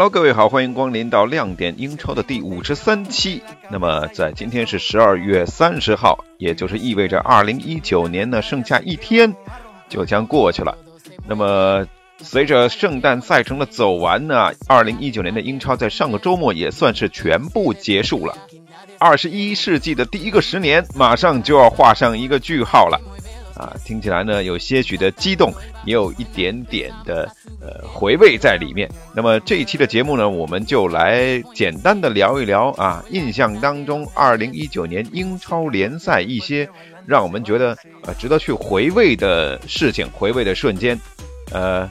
Hello，各位好，欢迎光临到亮点英超的第五十三期。那么，在今天是十二月三十号，也就是意味着二零一九年呢剩下一天就将过去了。那么，随着圣诞赛程的走完呢，二零一九年的英超在上个周末也算是全部结束了。二十一世纪的第一个十年马上就要画上一个句号了。啊，听起来呢有些许的激动，也有一点点的呃回味在里面。那么这一期的节目呢，我们就来简单的聊一聊啊，印象当中二零一九年英超联赛一些让我们觉得呃值得去回味的事情、回味的瞬间。呃，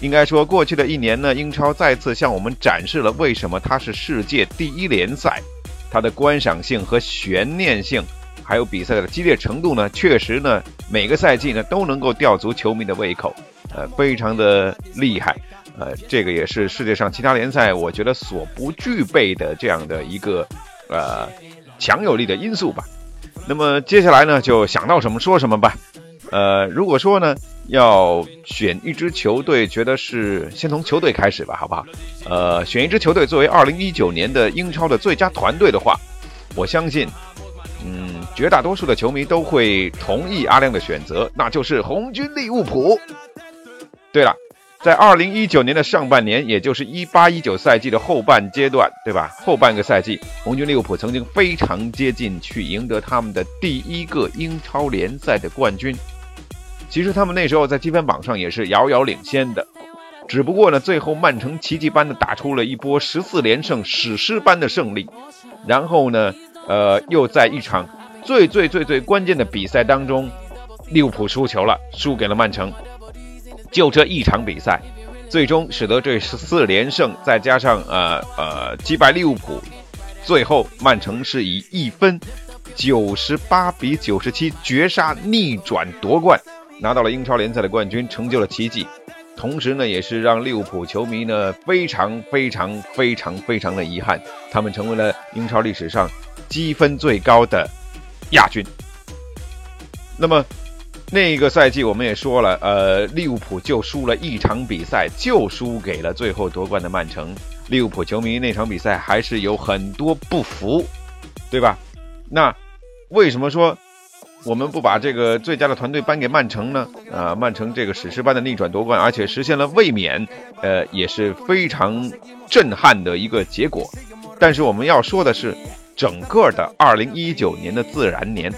应该说过去的一年呢，英超再次向我们展示了为什么它是世界第一联赛，它的观赏性和悬念性。还有比赛的激烈程度呢，确实呢，每个赛季呢都能够吊足球迷的胃口，呃，非常的厉害，呃，这个也是世界上其他联赛我觉得所不具备的这样的一个呃强有力的因素吧。那么接下来呢，就想到什么说什么吧。呃，如果说呢要选一支球队，觉得是先从球队开始吧，好不好？呃，选一支球队作为2019年的英超的最佳团队的话，我相信。绝大多数的球迷都会同意阿亮的选择，那就是红军利物浦。对了，在二零一九年的上半年，也就是一八一九赛季的后半阶段，对吧？后半个赛季，红军利物浦曾经非常接近去赢得他们的第一个英超联赛的冠军。其实他们那时候在积分榜上也是遥遥领先的，只不过呢，最后曼城奇迹般的打出了一波十四连胜、史诗般的胜利，然后呢？呃，又在一场最最最最关键的比赛当中，利物浦输球了，输给了曼城。就这一场比赛，最终使得这十四连胜，再加上呃呃击败利物浦，最后曼城是以一分九十八比九十七绝杀逆转夺冠，拿到了英超联赛的冠军，成就了奇迹。同时呢，也是让利物浦球迷呢非常非常非常非常的遗憾，他们成为了英超历史上。积分最高的亚军。那么那个赛季我们也说了，呃，利物浦就输了一场比赛，就输给了最后夺冠的曼城。利物浦球迷那场比赛还是有很多不服，对吧？那为什么说我们不把这个最佳的团队颁给曼城呢？啊，曼城这个史诗般的逆转夺冠，而且实现了卫冕，呃，也是非常震撼的一个结果。但是我们要说的是。整个的二零一九年的自然年，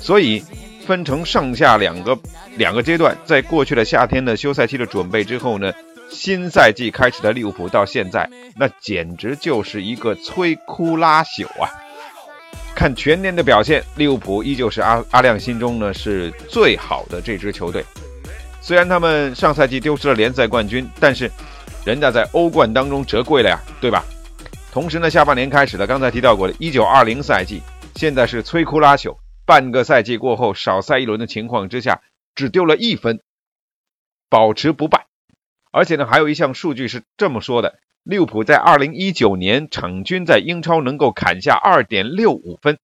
所以分成上下两个两个阶段。在过去的夏天的休赛期的准备之后呢，新赛季开始的利物浦到现在，那简直就是一个摧枯拉朽啊！看全年的表现，利物浦依旧是阿阿亮心中呢是最好的这支球队。虽然他们上赛季丢失了联赛冠军，但是人家在欧冠当中折桂了呀，对吧？同时呢，下半年开始了，刚才提到过的1920赛季，现在是摧枯拉朽。半个赛季过后，少赛一轮的情况之下，只丢了一分，保持不败。而且呢，还有一项数据是这么说的：利物浦在2019年场均在英超能够砍下2.65分，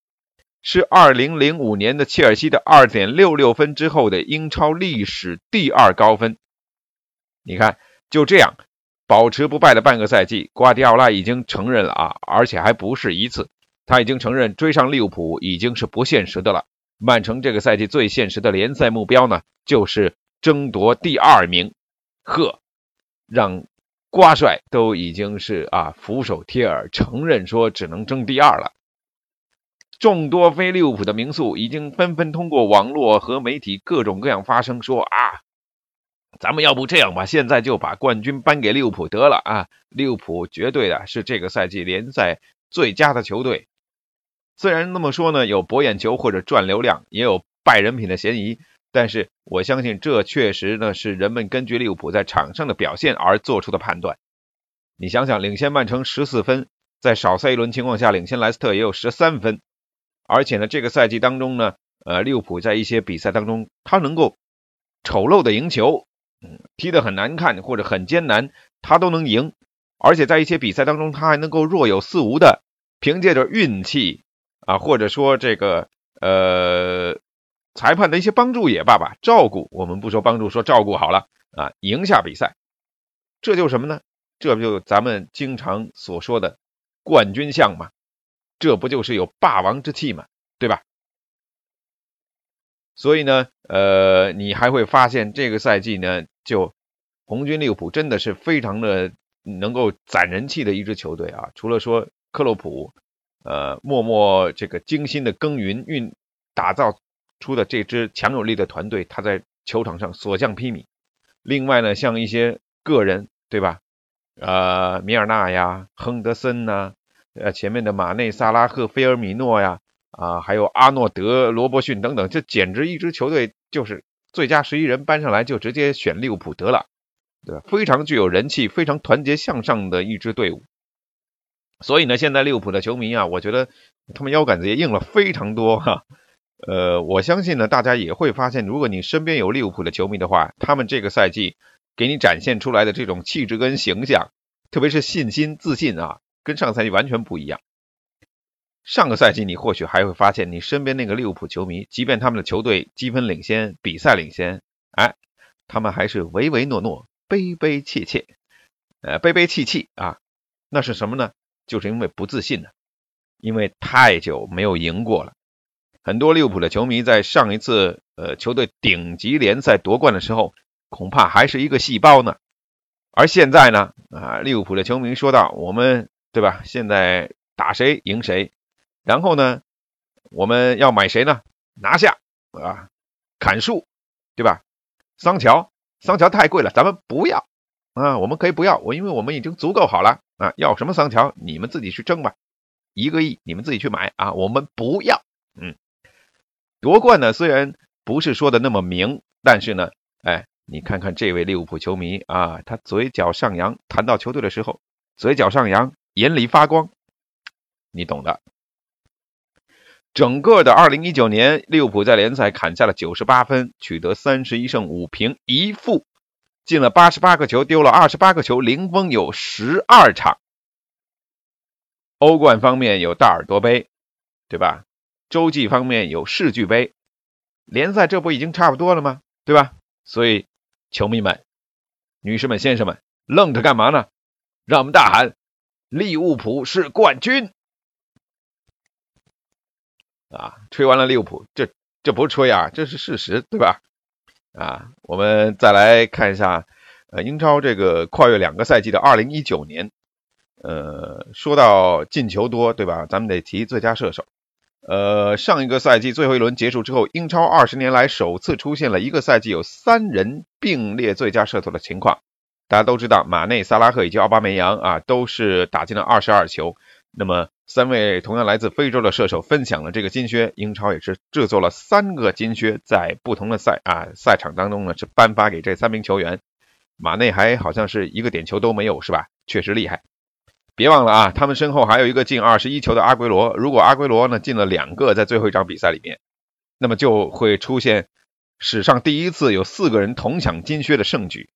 是2005年的切尔西的2.66分之后的英超历史第二高分。你看，就这样。保持不败的半个赛季，瓜迪奥拉已经承认了啊，而且还不是一次，他已经承认追上利物浦已经是不现实的了。曼城这个赛季最现实的联赛目标呢，就是争夺第二名。呵，让瓜帅都已经是啊俯首帖耳，承认说只能争第二了。众多非利物浦的名宿已经纷纷通过网络和媒体各种各样发声说啊。咱们要不这样吧，现在就把冠军颁给利物浦得了啊！利物浦绝对的是这个赛季联赛最佳的球队。虽然那么说呢，有博眼球或者赚流量，也有败人品的嫌疑，但是我相信这确实呢是人们根据利物浦在场上的表现而做出的判断。你想想，领先曼城十四分，在少赛一轮情况下领先莱斯特也有十三分，而且呢，这个赛季当中呢，呃，利物浦在一些比赛当中，他能够丑陋的赢球，嗯，踢得很难看或者很艰难，他都能赢，而且在一些比赛当中，他还能够若有似无的凭借着运气啊，或者说这个呃裁判的一些帮助也罢吧，照顾我们不说帮助，说照顾好了啊，赢下比赛，这就是什么呢？这不就咱们经常所说的冠军相嘛？这不就是有霸王之气嘛？对吧？所以呢，呃，你还会发现这个赛季呢，就红军利物浦真的是非常的能够攒人气的一支球队啊。除了说克洛普，呃，默默这个精心的耕耘运打造出的这支强有力的团队，他在球场上所向披靡。另外呢，像一些个人，对吧？呃，米尔纳呀，亨德森呐，呃，前面的马内、萨拉赫、菲尔米诺呀，啊，还有阿诺德、罗伯逊等等，这简直一支球队就是最佳十一人搬上来就直接选利物浦得了，对吧？非常具有人气、非常团结向上的一支队伍。所以呢，现在利物浦的球迷啊，我觉得他们腰杆子也硬了非常多哈。呃，我相信呢，大家也会发现，如果你身边有利物浦的球迷的话，他们这个赛季。给你展现出来的这种气质跟形象，特别是信心、自信啊，跟上赛季完全不一样。上个赛季你或许还会发现，你身边那个利物浦球迷，即便他们的球队积分领先、比赛领先，哎，他们还是唯唯诺诺、悲悲切切，呃，悲悲戚戚啊。那是什么呢？就是因为不自信呢，因为太久没有赢过了。很多利物浦的球迷在上一次呃球队顶级联赛夺冠的时候。恐怕还是一个细胞呢，而现在呢，啊，利物浦的球迷说道：“我们对吧？现在打谁赢谁，然后呢，我们要买谁呢？拿下啊，砍树，对吧？桑乔，桑乔太贵了，咱们不要啊，我们可以不要，我因为我们已经足够好了啊，要什么桑乔，你们自己去争吧，一个亿你们自己去买啊，我们不要。嗯，夺冠呢，虽然不是说的那么明，但是呢，哎。你看看这位利物浦球迷啊，他嘴角上扬，谈到球队的时候，嘴角上扬，眼里发光，你懂的。整个的二零一九年，利物浦在联赛砍下了九十八分，取得三十一胜五平一负，进了八十八个球，丢了二十八个球，零封有十二场。欧冠方面有大耳朵杯，对吧？洲际方面有世俱杯，联赛这不已经差不多了吗？对吧？所以。球迷们、女士们、先生们，愣着干嘛呢？让我们大喊：“利物浦是冠军！”啊，吹完了利物浦，这这不是吹啊，这是事实，对吧？啊，我们再来看一下，呃，英超这个跨越两个赛季的二零一九年，呃，说到进球多，对吧？咱们得提最佳射手。呃，上一个赛季最后一轮结束之后，英超二十年来首次出现了一个赛季有三人并列最佳射手的情况。大家都知道，马内、萨拉赫以及奥巴梅扬啊，都是打进了二十二球。那么，三位同样来自非洲的射手分享了这个金靴。英超也是制作了三个金靴，在不同的赛啊赛场当中呢，是颁发给这三名球员。马内还好像是一个点球都没有，是吧？确实厉害。别忘了啊，他们身后还有一个进二十一球的阿圭罗。如果阿圭罗呢进了两个，在最后一场比赛里面，那么就会出现史上第一次有四个人同抢金靴的盛举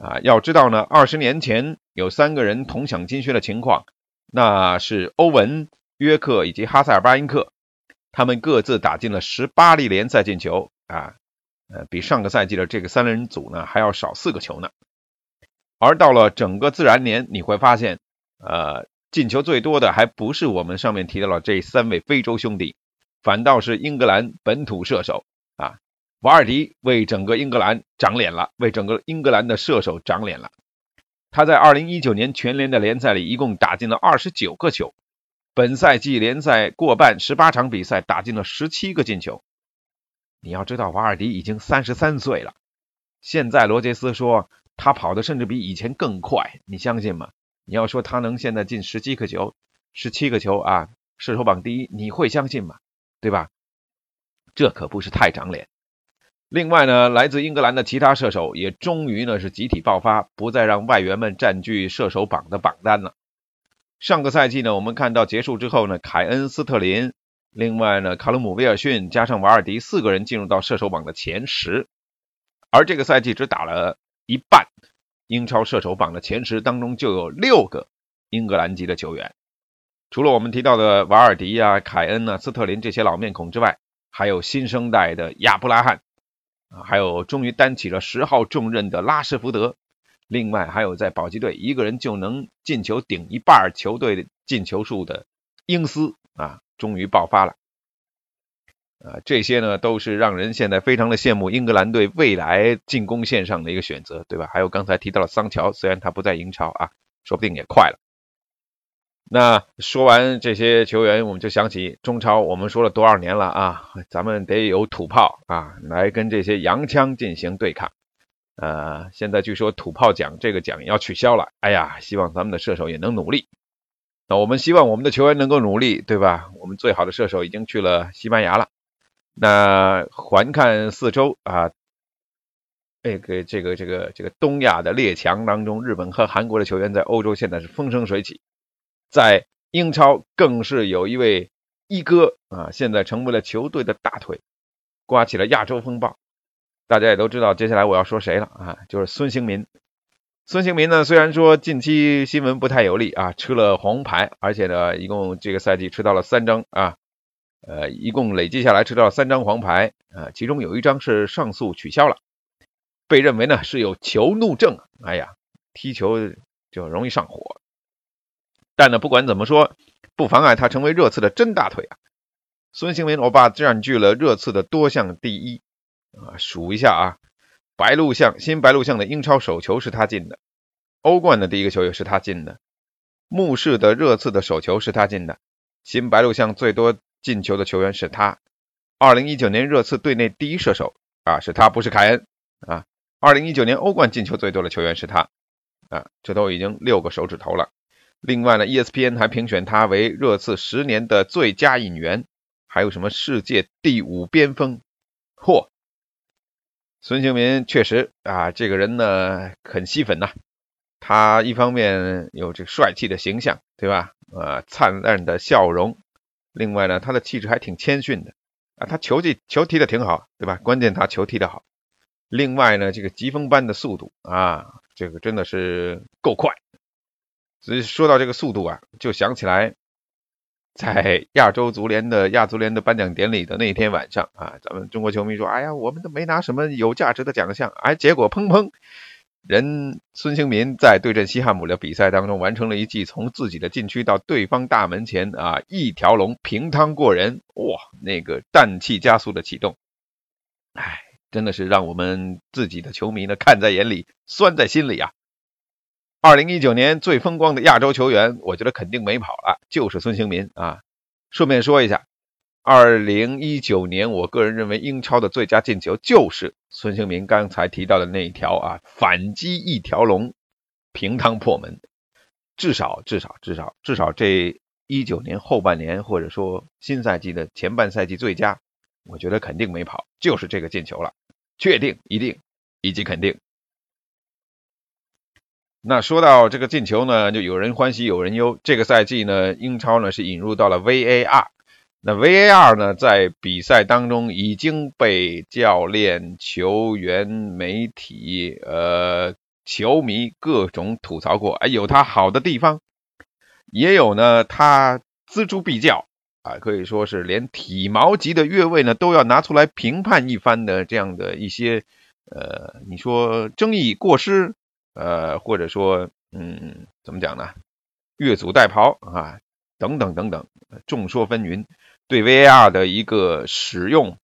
啊！要知道呢，二十年前有三个人同抢金靴的情况，那是欧文、约克以及哈塞尔巴因克，他们各自打进了十八粒联赛进球啊，呃，比上个赛季的这个三人组呢还要少四个球呢。而到了整个自然年，你会发现。呃，进球最多的还不是我们上面提到了这三位非洲兄弟，反倒是英格兰本土射手啊，瓦尔迪为整个英格兰长脸了，为整个英格兰的射手长脸了。他在2019年全联的联赛里一共打进了29个球，本赛季联赛过半18场比赛打进了17个进球。你要知道，瓦尔迪已经33岁了，现在罗杰斯说他跑的甚至比以前更快，你相信吗？你要说他能现在进十七个球，十七个球啊，射手榜第一，你会相信吗？对吧？这可不是太长脸。另外呢，来自英格兰的其他射手也终于呢是集体爆发，不再让外援们占据射手榜的榜单了。上个赛季呢，我们看到结束之后呢，凯恩斯特林，另外呢，卡鲁姆威尔逊加上瓦尔迪四个人进入到射手榜的前十，而这个赛季只打了一半，英超射手榜的前十当中就有六个英格兰籍的球员，除了我们提到的瓦尔迪呀、凯恩呐、斯特林这些老面孔之外，还有新生代的亚布拉罕，啊还有终于担起了十号重任的拉什福德。另外还有在保级队一个人就能进球顶一半球队进球数的英斯啊，终于爆发了。啊，这些呢都是让人现在非常的羡慕英格兰队未来进攻线上的一个选择，对吧？还有刚才提到了桑乔，虽然他不在英超啊，说不定也快了。那说完这些球员，我们就想起中超，我们说了多少年了啊？咱们得有土炮啊，来跟这些洋枪进行对抗。呃，现在据说土炮奖这个奖要取消了。哎呀，希望咱们的射手也能努力。那我们希望我们的球员能够努力，对吧？我们最好的射手已经去了西班牙了。那环看四周啊，这个这个这个这个东亚的列强当中，日本和韩国的球员在欧洲现在是风生水起，在英超更是有一位一哥啊，现在成为了球队的大腿，刮起了亚洲风暴。大家也都知道，接下来我要说谁了啊？就是孙兴民。孙兴民呢，虽然说近期新闻不太有利啊，吃了黄牌，而且呢，一共这个赛季吃到了三张啊，呃，一共累计下来吃到了三张黄牌啊，其中有一张是上诉取消了，被认为呢是有球怒症，哎呀，踢球就容易上火。但呢，不管怎么说，不妨碍他成为热刺的真大腿啊。孙兴民欧巴占据了热刺的多项第一。啊，数一下啊，白鹿巷新白鹿巷的英超首球是他进的，欧冠的第一个球也是他进的，穆氏的热刺的首球是他进的，新白鹿巷最多进球的球员是他，二零一九年热刺队内第一射手啊是他，不是凯恩啊，二零一九年欧冠进球最多的球员是他啊，这都已经六个手指头了。另外呢，ESPN 还评选他为热刺十年的最佳引援，还有什么世界第五边锋，嚯！孙兴民确实啊，这个人呢很吸粉呐。他一方面有这个帅气的形象，对吧？呃，灿烂的笑容。另外呢，他的气质还挺谦逊的啊。他球技球踢的挺好，对吧？关键他球踢的好。另外呢，这个疾风般的速度啊，这个真的是够快。所以说到这个速度啊，就想起来。在亚洲足联的亚足联的颁奖典礼的那天晚上啊，咱们中国球迷说：“哎呀，我们都没拿什么有价值的奖项。”哎，结果砰砰，人孙兴民在对阵西汉姆的比赛当中完成了一记从自己的禁区到对方大门前啊一条龙平趟过人，哇，那个氮气加速的启动，哎，真的是让我们自己的球迷呢看在眼里，酸在心里啊。二零一九年最风光的亚洲球员，我觉得肯定没跑了，就是孙兴民啊。顺便说一下，二零一九年我个人认为英超的最佳进球就是孙兴民刚才提到的那一条啊，反击一条龙，平汤破门。至少至少至少至少这一九年后半年或者说新赛季的前半赛季最佳，我觉得肯定没跑，就是这个进球了，确定一定以及肯定。那说到这个进球呢，就有人欢喜有人忧。这个赛季呢，英超呢是引入到了 VAR。那 VAR 呢，在比赛当中已经被教练、球员、媒体、呃球迷各种吐槽过。哎，有它好的地方，也有呢它锱铢必较啊，可以说是连体毛级的越位呢都要拿出来评判一番的这样的一些呃，你说争议过失。呃，或者说，嗯，怎么讲呢？越俎代庖啊，等等等等，众说纷纭。对 VAR 的一个使用，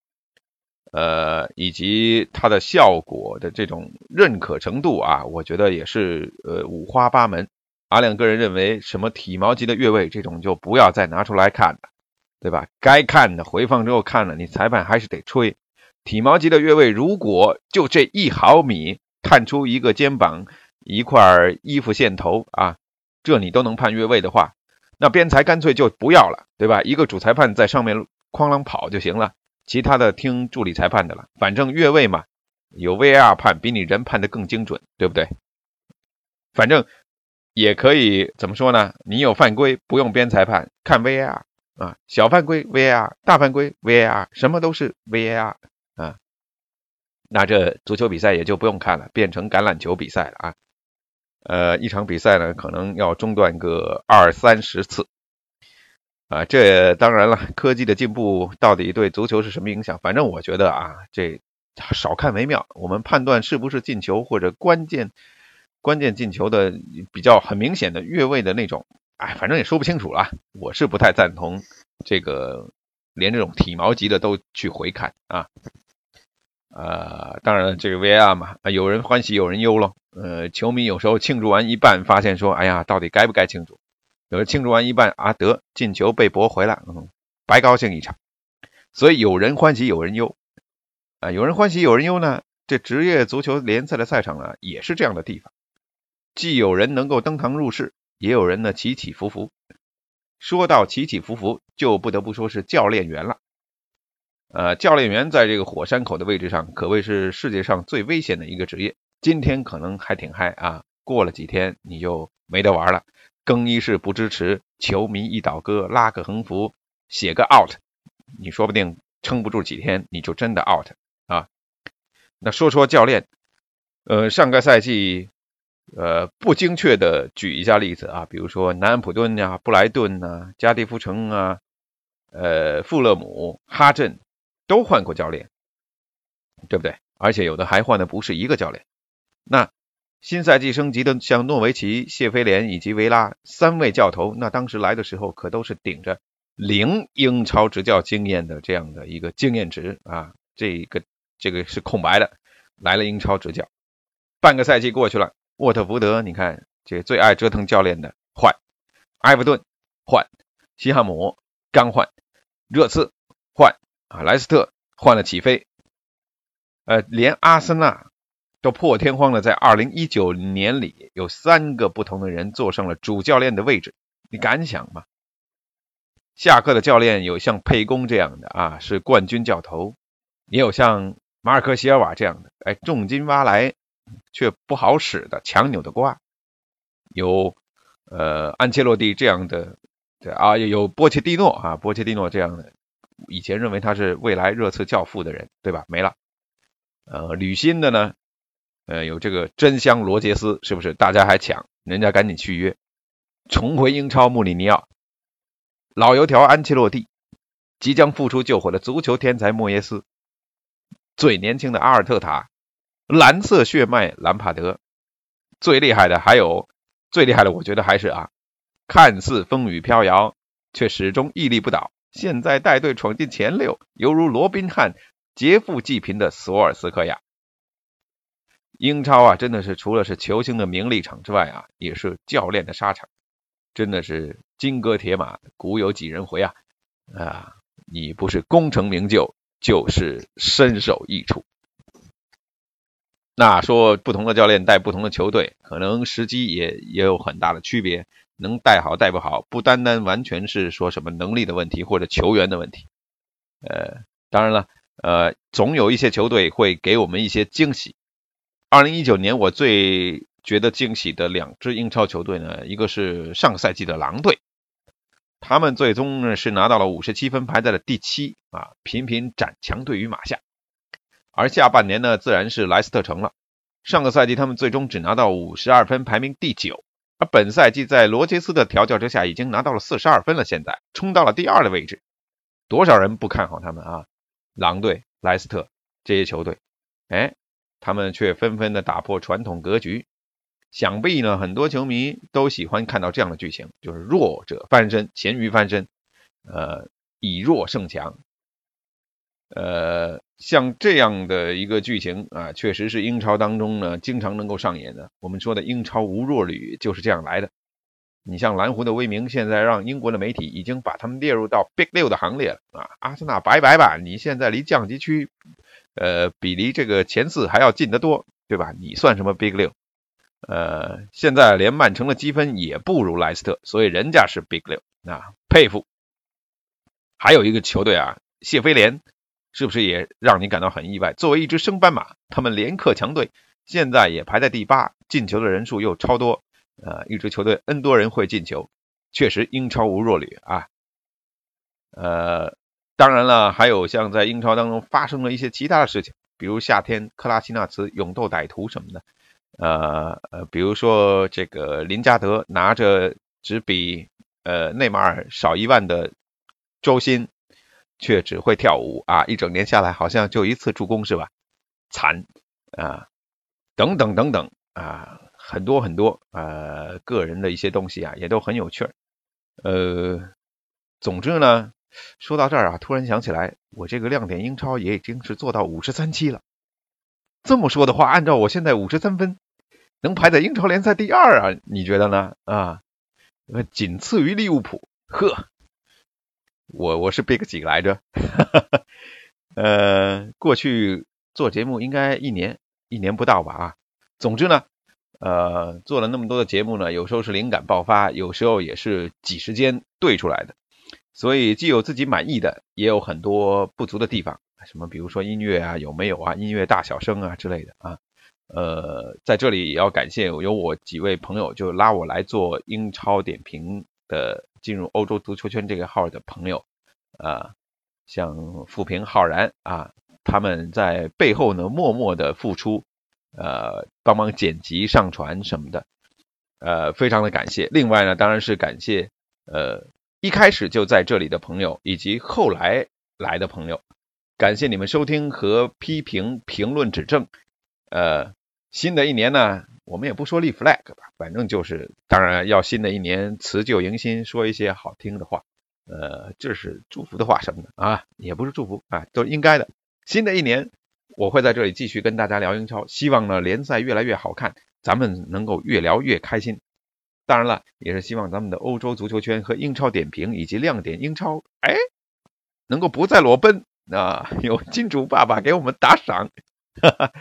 呃，以及它的效果的这种认可程度啊，我觉得也是呃五花八门。阿亮个人认为，什么体毛级的越位这种就不要再拿出来看了，对吧？该看的回放之后看了，你裁判还是得吹。体毛级的越位，如果就这一毫米。探出一个肩膀、一块衣服线头啊，这你都能判越位的话，那边裁干脆就不要了，对吧？一个主裁判在上面哐啷跑就行了，其他的听助理裁判的了。反正越位嘛，有 VAR 判比你人判的更精准，对不对？反正也可以怎么说呢？你有犯规不用编裁判，看 VAR 啊，小犯规 VAR，大犯规 VAR，什么都是 VAR 啊。那这足球比赛也就不用看了，变成橄榄球比赛了啊。呃，一场比赛呢，可能要中断个二三十次啊。这当然了，科技的进步到底对足球是什么影响？反正我觉得啊，这少看为妙。我们判断是不是进球或者关键。关键进球的比较很明显的越位的那种，哎，反正也说不清楚了。我是不太赞同这个连这种体毛级的都去回看啊。呃，当然了，这个 VR 嘛，有人欢喜有人忧咯。呃，球迷有时候庆祝完一半，发现说，哎呀，到底该不该庆祝？有人庆祝完一半啊，得进球被驳回了，嗯，白高兴一场。所以有人欢喜有人忧啊，有人欢喜有人忧呢。这职业足球联赛的赛场啊，也是这样的地方。既有人能够登堂入室，也有人呢起起伏伏。说到起起伏伏，就不得不说是教练员了。呃，教练员在这个火山口的位置上，可谓是世界上最危险的一个职业。今天可能还挺嗨啊，过了几天你就没得玩了。更衣室不支持，球迷一倒戈，拉个横幅，写个 out，你说不定撑不住几天，你就真的 out 啊。那说说教练，呃，上个赛季。呃，不精确的举一下例子啊，比如说南安普顿呀、布莱顿呐、加迪夫城啊、呃、富勒姆、哈镇都换过教练，对不对？而且有的还换的不是一个教练。那新赛季升级的像诺维奇、谢菲联以及维拉三位教头，那当时来的时候可都是顶着零英超执教经验的这样的一个经验值啊，这个这个是空白的，来了英超执教，半个赛季过去了。沃特福德，你看这最爱折腾教练的换，埃弗顿换，西汉姆刚换，热刺换啊，莱斯特换了起飞，呃，连阿森纳都破天荒的在二零一九年里有三个不同的人坐上了主教练的位置，你敢想吗？下课的教练有像佩公这样的啊，是冠军教头，也有像马尔科席尔瓦这样的，哎，重金挖来。却不好使的强扭的瓜，有呃安切洛蒂这样的，对啊，有波切蒂诺啊，波切蒂诺这样的，以前认为他是未来热刺教父的人，对吧？没了。呃，履新的呢，呃，有这个真香罗杰斯，是不是？大家还抢，人家赶紧续约，重回英超。穆里尼奥，老油条安切洛蒂，即将复出救火的足球天才莫耶斯，最年轻的阿尔特塔。蓝色血脉兰帕德，最厉害的还有最厉害的，我觉得还是啊，看似风雨飘摇，却始终屹立不倒。现在带队闯进前六，犹如罗宾汉劫富济贫的索尔斯克亚。英超啊，真的是除了是球星的名利场之外啊，也是教练的沙场，真的是金戈铁马，古有几人回啊啊！你不是功成名就，就是身首异处。那说不同的教练带不同的球队，可能时机也也有很大的区别。能带好带不好，不单单完全是说什么能力的问题或者球员的问题。呃，当然了，呃，总有一些球队会给我们一些惊喜。二零一九年我最觉得惊喜的两支英超球队呢，一个是上赛季的狼队，他们最终呢是拿到了五十七分，排在了第七啊，频频斩强队于马下。而下半年呢，自然是莱斯特城了。上个赛季他们最终只拿到五十二分，排名第九。而本赛季在罗杰斯的调教之下，已经拿到了四十二分了，现在冲到了第二的位置。多少人不看好他们啊？狼队、莱斯特这些球队，哎，他们却纷纷的打破传统格局。想必呢，很多球迷都喜欢看到这样的剧情，就是弱者翻身，咸鱼翻身，呃，以弱胜强。呃，像这样的一个剧情啊，确实是英超当中呢经常能够上演的。我们说的英超无弱旅就是这样来的。你像蓝湖的威名，现在让英国的媒体已经把他们列入到 Big 六的行列了啊！阿森纳拜拜吧，你现在离降级区，呃，比离这个前四还要近得多，对吧？你算什么 Big 六？呃，现在连曼城的积分也不如莱斯特，所以人家是 Big 六啊，佩服。还有一个球队啊，谢菲联。是不是也让你感到很意外？作为一支升班马，他们连克强队，现在也排在第八，进球的人数又超多，呃，一支球队 N 多人会进球，确实英超无弱旅啊。呃，当然了，还有像在英超当中发生了一些其他的事情，比如夏天克拉西纳茨勇斗歹徒什么的，呃呃，比如说这个林加德拿着只比呃内马尔少一万的周薪，却只会跳舞啊，一整年下来好像就一次助攻是吧？惨啊，等等等等啊，很多很多呃个人的一些东西啊，也都很有趣儿。呃，总之呢。说到这儿啊，突然想起来，我这个亮点英超也已经是做到五十三期了。这么说的话，按照我现在五十三分，能排在英超联赛第二啊？你觉得呢？啊，仅次于利物浦。呵，我我是 Big 几来着？呃，过去做节目应该一年一年不到吧？啊，总之呢，呃，做了那么多的节目呢，有时候是灵感爆发，有时候也是挤时间对出来的。所以既有自己满意的，也有很多不足的地方，什么比如说音乐啊有没有啊，音乐大小声啊之类的啊。呃，在这里也要感谢有我几位朋友就拉我来做英超点评的，进入欧洲足球圈这个号的朋友啊，像富平浩然啊，他们在背后呢默默的付出，呃，帮忙剪辑上传什么的，呃，非常的感谢。另外呢，当然是感谢呃。一开始就在这里的朋友，以及后来来的朋友，感谢你们收听和批评、评论、指正。呃，新的一年呢，我们也不说立 flag 吧，反正就是，当然要新的一年辞旧迎新，说一些好听的话。呃，这是祝福的话什么的啊，也不是祝福啊，都应该的。新的一年，我会在这里继续跟大家聊英超，希望呢联赛越来越好看，咱们能够越聊越开心。当然了，也是希望咱们的欧洲足球圈和英超点评以及亮点英超，哎，能够不再裸奔啊！有金主爸爸给我们打赏。哈哈，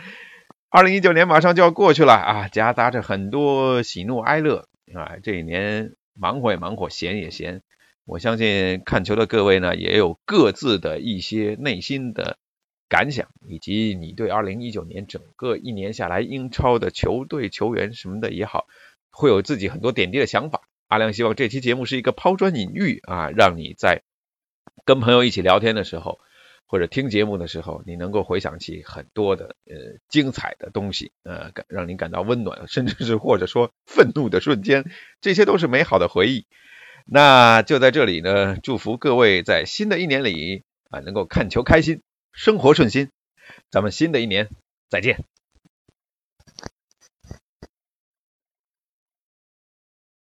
二零一九年马上就要过去了啊，夹杂着很多喜怒哀乐啊。这一年忙活也忙活，闲也闲。我相信看球的各位呢，也有各自的一些内心的感想，以及你对二零一九年整个一年下来英超的球队球员什么的也好。会有自己很多点滴的想法。阿亮希望这期节目是一个抛砖引玉啊，让你在跟朋友一起聊天的时候，或者听节目的时候，你能够回想起很多的呃精彩的东西，呃，感让你感到温暖，甚至是或者说愤怒的瞬间，这些都是美好的回忆。那就在这里呢，祝福各位在新的一年里啊，能够看球开心，生活顺心。咱们新的一年再见。